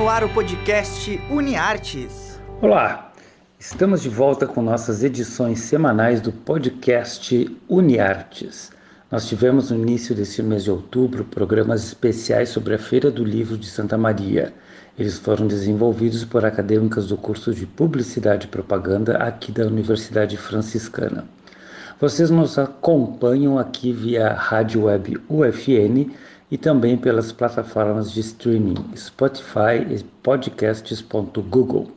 no ar o podcast UniArtes. Olá, estamos de volta com nossas edições semanais do podcast UniArtes. Nós tivemos no início deste mês de outubro programas especiais sobre a Feira do Livro de Santa Maria. Eles foram desenvolvidos por acadêmicas do curso de Publicidade e Propaganda aqui da Universidade Franciscana. Vocês nos acompanham aqui via rádio web UFN e também pelas plataformas de streaming Spotify e podcasts.google.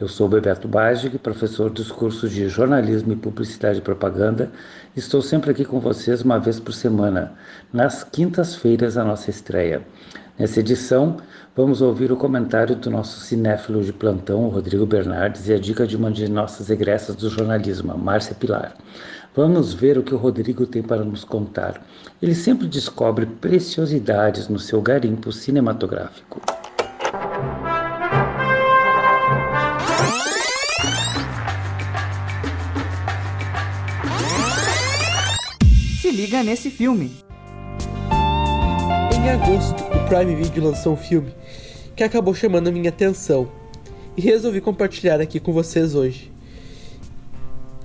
Eu sou Bebeto Bagic, professor dos cursos de Jornalismo e Publicidade e Propaganda. Estou sempre aqui com vocês uma vez por semana, nas quintas-feiras a nossa estreia. Nessa edição, vamos ouvir o comentário do nosso cinéfilo de plantão, Rodrigo Bernardes, e a dica de uma de nossas egressas do jornalismo, Márcia Pilar. Vamos ver o que o Rodrigo tem para nos contar. Ele sempre descobre preciosidades no seu garimpo cinematográfico. Se liga nesse filme. Em agosto, o Prime Video lançou um filme que acabou chamando a minha atenção e resolvi compartilhar aqui com vocês hoje.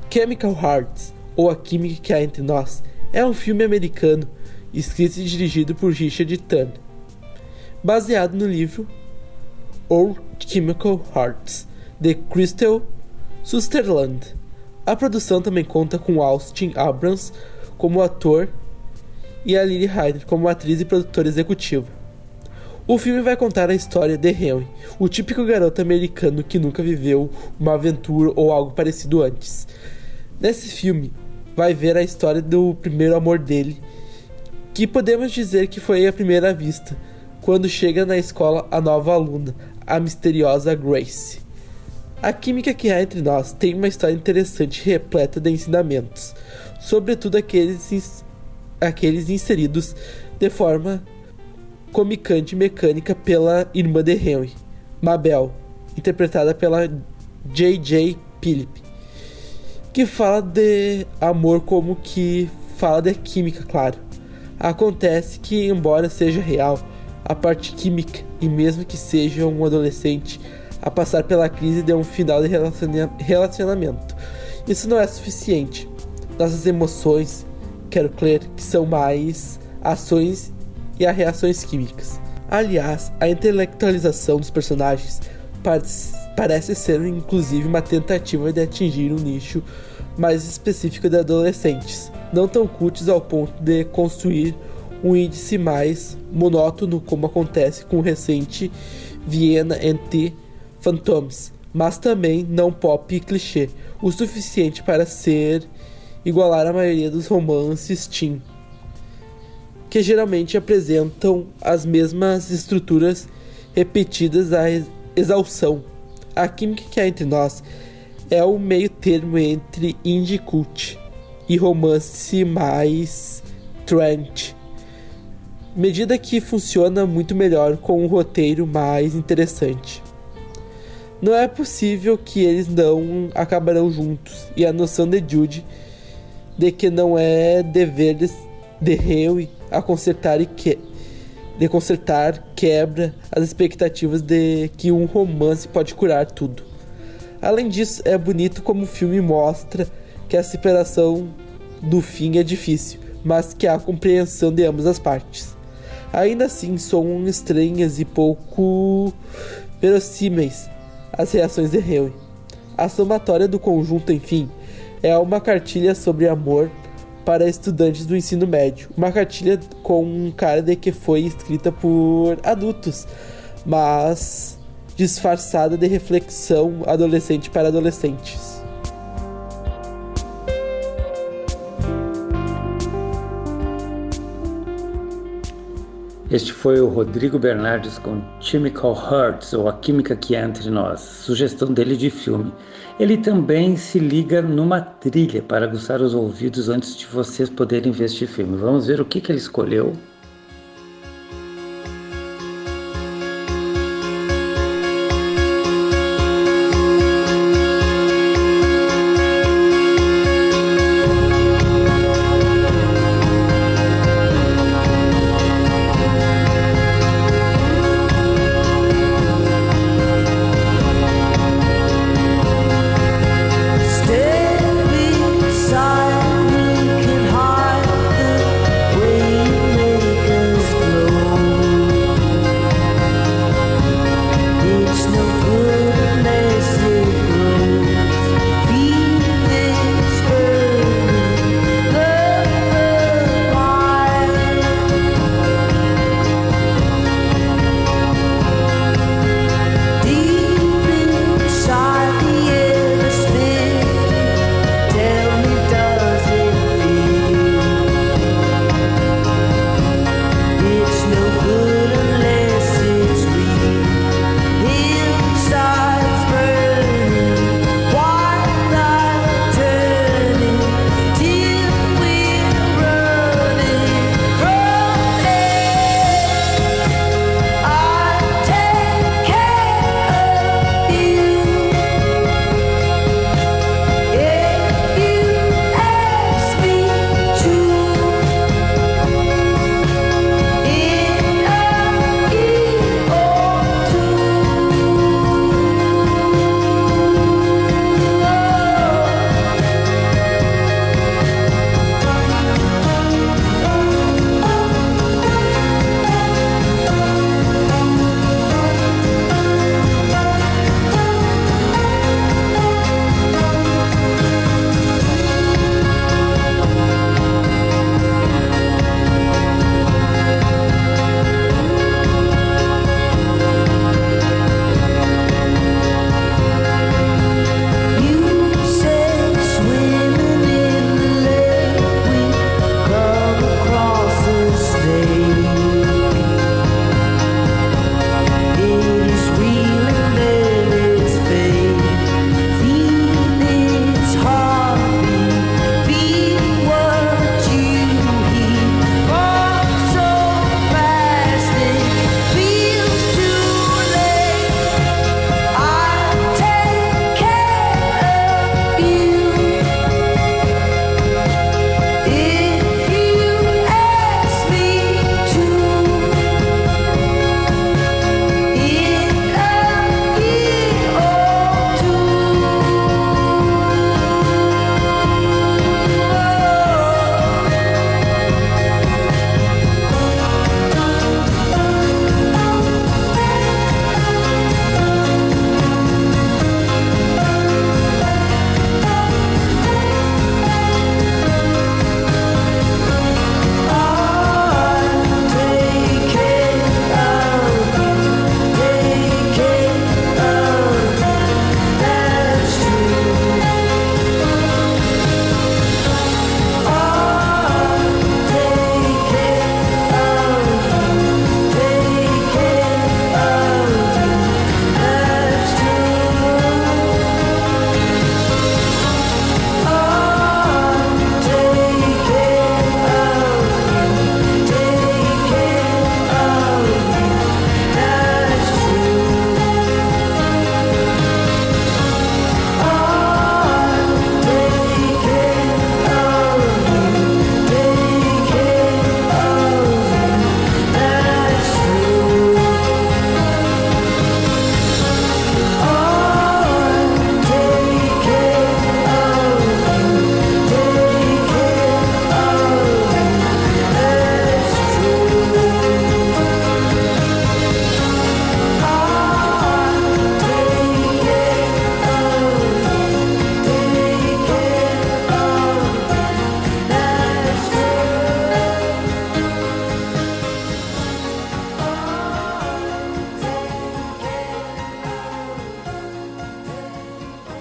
Chemical Hearts, ou A Química que há entre nós, é um filme americano escrito e dirigido por Richard Turner, baseado no livro Old Chemical Hearts, de Crystal Susterland. A produção também conta com Austin Abrams como ator e a Lily Hyder como atriz e produtora executiva. O filme vai contar a história de Henry, o típico garoto americano que nunca viveu uma aventura ou algo parecido antes. Nesse filme, vai ver a história do primeiro amor dele, que podemos dizer que foi à primeira vista, quando chega na escola a nova aluna, a misteriosa Grace. A química que há entre nós tem uma história interessante repleta de ensinamentos, sobretudo aqueles, aqueles inseridos de forma comicante e mecânica pela irmã de Henry, Mabel, interpretada pela J.J. Phillip, que fala de amor como que fala de química, claro. Acontece que, embora seja real, a parte química, e mesmo que seja um adolescente a passar pela crise de um final de relacionamento, isso não é suficiente nossas emoções, quero crer que são mais ações e as reações químicas. Aliás, a intelectualização dos personagens parece ser inclusive uma tentativa de atingir um nicho mais específico de adolescentes, não tão cultos ao ponto de construir um índice mais monótono como acontece com o recente Viena NT Phantoms, mas também não pop e clichê, o suficiente para ser igualar a maioria dos romances teen, que geralmente apresentam as mesmas estruturas repetidas à exaustão. A química que há entre nós é o meio termo entre indie cult e romance mais trend, medida que funciona muito melhor com um roteiro mais interessante. Não é possível que eles não acabarão juntos, e a noção de Jude de que não é dever de, de Henry a consertar e que de consertar quebra as expectativas de que um romance pode curar tudo. Além disso, é bonito como o filme mostra que a separação do fim é difícil, mas que há compreensão de ambas as partes. Ainda assim, são estranhas e pouco verossímeis as reações de Henry. A somatória do conjunto, enfim, é uma cartilha sobre amor para estudantes do ensino médio. Uma cartilha com um cara de que foi escrita por adultos, mas disfarçada de reflexão adolescente para adolescentes. Este foi o Rodrigo Bernardes com Chemical Hearts, ou A Química que Há Entre Nós, sugestão dele de filme. Ele também se liga numa trilha para aguçar os ouvidos antes de vocês poderem ver este filme. Vamos ver o que, que ele escolheu.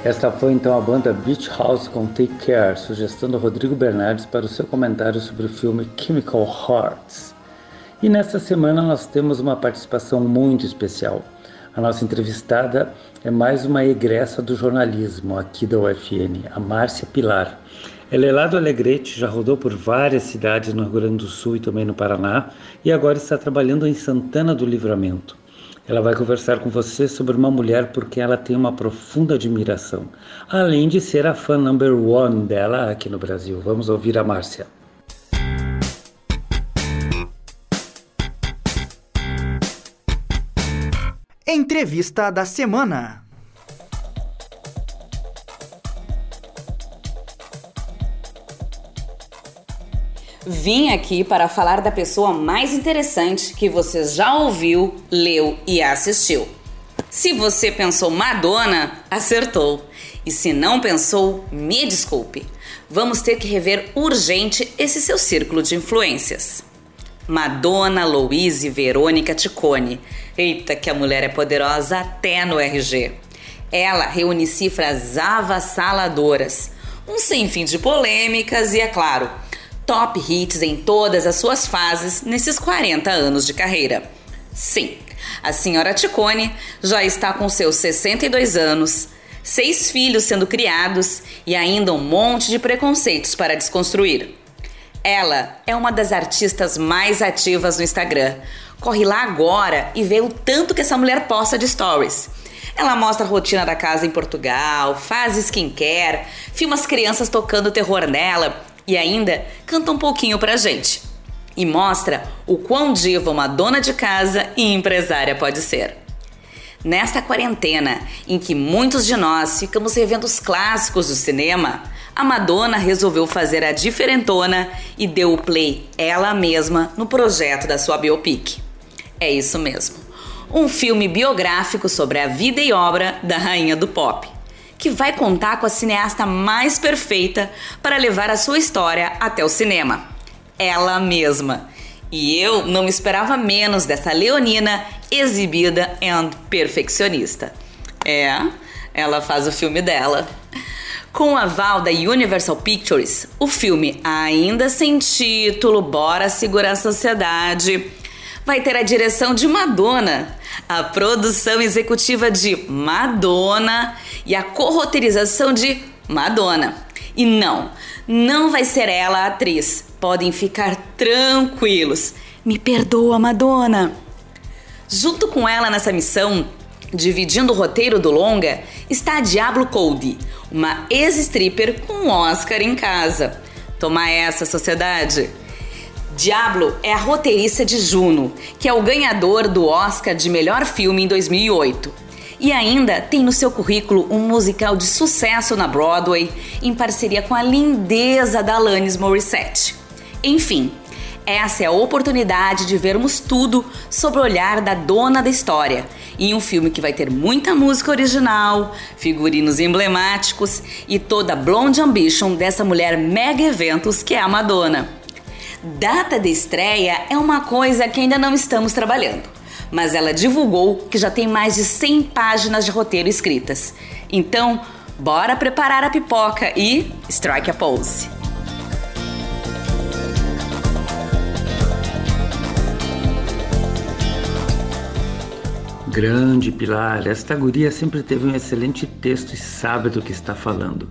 Esta foi então a banda Beach House com Take Care, sugestão do Rodrigo Bernardes para o seu comentário sobre o filme Chemical Hearts. E nesta semana nós temos uma participação muito especial. A nossa entrevistada é mais uma egressa do jornalismo aqui da UFN, a Márcia Pilar. Ela é lá do Alegrete, já rodou por várias cidades no Rio Grande do Sul e também no Paraná, e agora está trabalhando em Santana do Livramento. Ela vai conversar com você sobre uma mulher porque ela tem uma profunda admiração, além de ser a fã number one dela aqui no Brasil. Vamos ouvir a Márcia. Entrevista da semana. Vim aqui para falar da pessoa mais interessante que você já ouviu, leu e assistiu. Se você pensou Madonna, acertou. E se não pensou, me desculpe. Vamos ter que rever urgente esse seu círculo de influências. Madonna Louise Verônica Ticone. Eita, que a mulher é poderosa até no RG. Ela reúne cifras avassaladoras, um sem fim de polêmicas e, é claro, top hits em todas as suas fases nesses 40 anos de carreira. Sim, a senhora Ticone já está com seus 62 anos, seis filhos sendo criados e ainda um monte de preconceitos para desconstruir. Ela é uma das artistas mais ativas no Instagram. Corre lá agora e vê o tanto que essa mulher posta de stories. Ela mostra a rotina da casa em Portugal, faz skincare, filma as crianças tocando terror nela e ainda canta um pouquinho pra gente. E mostra o quão diva uma dona de casa e empresária pode ser. Nesta quarentena, em que muitos de nós ficamos revendo os clássicos do cinema, a Madonna resolveu fazer a diferentona e deu o play ela mesma no projeto da sua biopic. É isso mesmo. Um filme biográfico sobre a vida e obra da rainha do pop que vai contar com a cineasta mais perfeita para levar a sua história até o cinema. Ela mesma. E eu não esperava menos dessa leonina exibida e perfeccionista. É, ela faz o filme dela. Com o aval da Universal Pictures, o filme, ainda sem título, Bora Segurar a Sociedade, vai ter a direção de Madonna, a produção executiva de Madonna e a corroterização de Madonna. E não, não vai ser ela a atriz. Podem ficar tranquilos. Me perdoa, Madonna. Junto com ela nessa missão, dividindo o roteiro do longa, está Diablo Cody, uma ex-stripper com Oscar em casa. Toma essa, sociedade! Diablo é a roteirista de Juno, que é o ganhador do Oscar de melhor filme em 2008. E ainda tem no seu currículo um musical de sucesso na Broadway, em parceria com a lindeza da Alanis Morissette. Enfim, essa é a oportunidade de vermos tudo sobre o olhar da dona da história, em um filme que vai ter muita música original, figurinos emblemáticos e toda a blonde ambition dessa mulher mega eventos que é a Madonna. Data de estreia é uma coisa que ainda não estamos trabalhando, mas ela divulgou que já tem mais de 100 páginas de roteiro escritas. Então, bora preparar a pipoca e strike a pose. Grande Pilar, esta guria sempre teve um excelente texto e sabe do que está falando.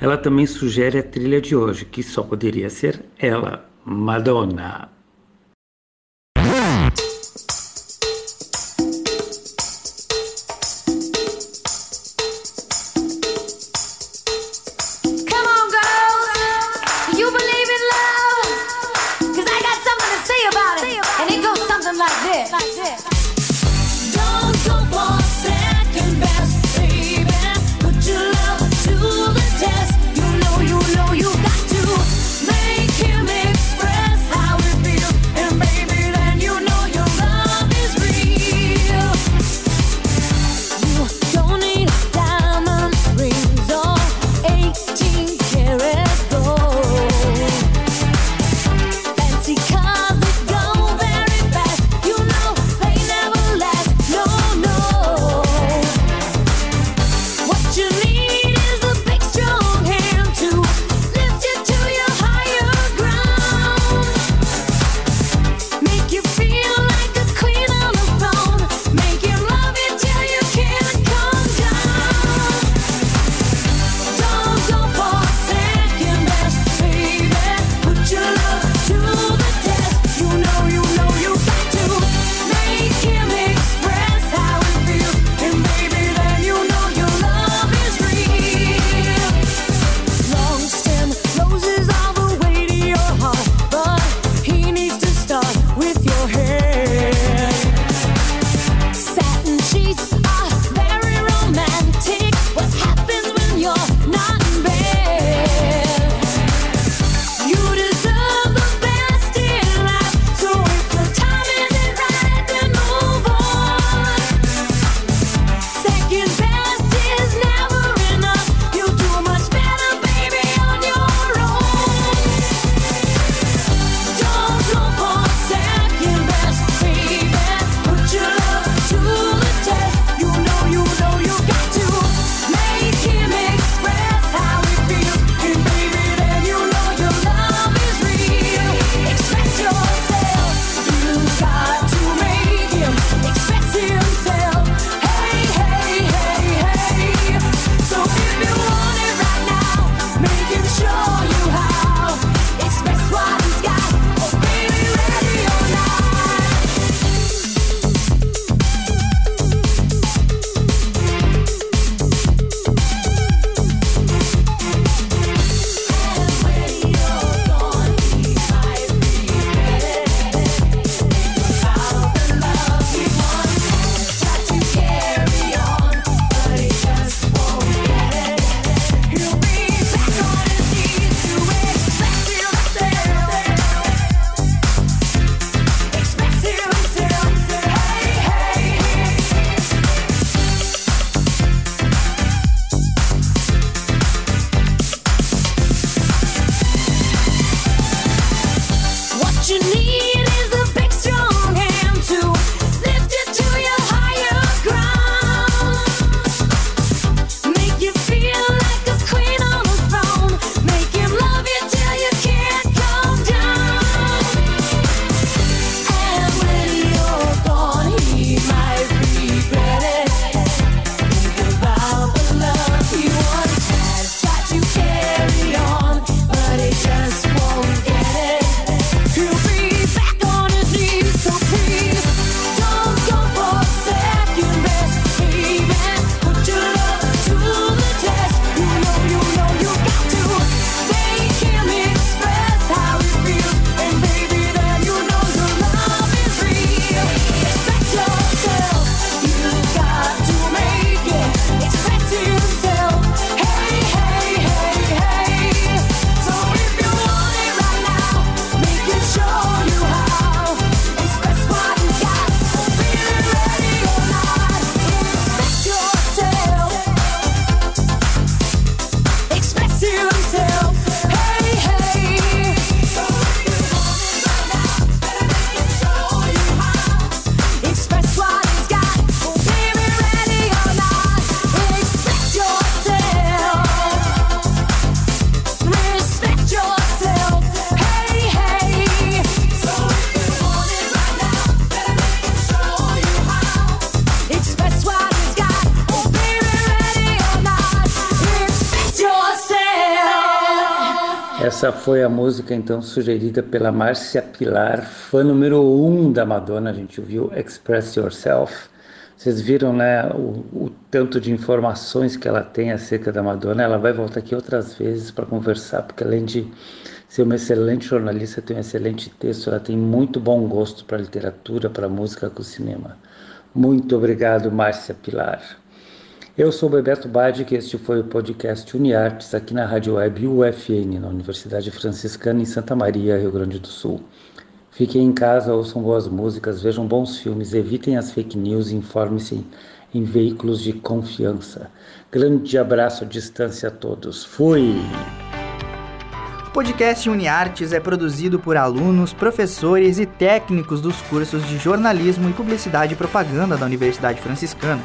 Ela também sugere a trilha de hoje, que só poderia ser ela, Madonna. Essa foi a música então sugerida pela Márcia Pilar, fã número um da Madonna. A gente ouviu Express Yourself. Vocês viram né, o, o, tanto de informações que ela tem acerca da Madonna. Ela vai voltar aqui outras vezes para conversar, porque além de ser uma excelente jornalista, tem um excelente texto, ela tem muito bom gosto para literatura, para música, para o cinema. Muito obrigado, Márcia Pilar. Eu sou Bebeto Badi e este foi o podcast Uniartes aqui na Rádio Web UFN, na Universidade Franciscana em Santa Maria, Rio Grande do Sul. Fiquem em casa, ouçam boas músicas, vejam bons filmes, evitem as fake news e informem-se em veículos de confiança. Grande abraço à distância a todos. Fui! O podcast UniArtes é produzido por alunos, professores e técnicos dos cursos de jornalismo e publicidade e propaganda da Universidade Franciscana.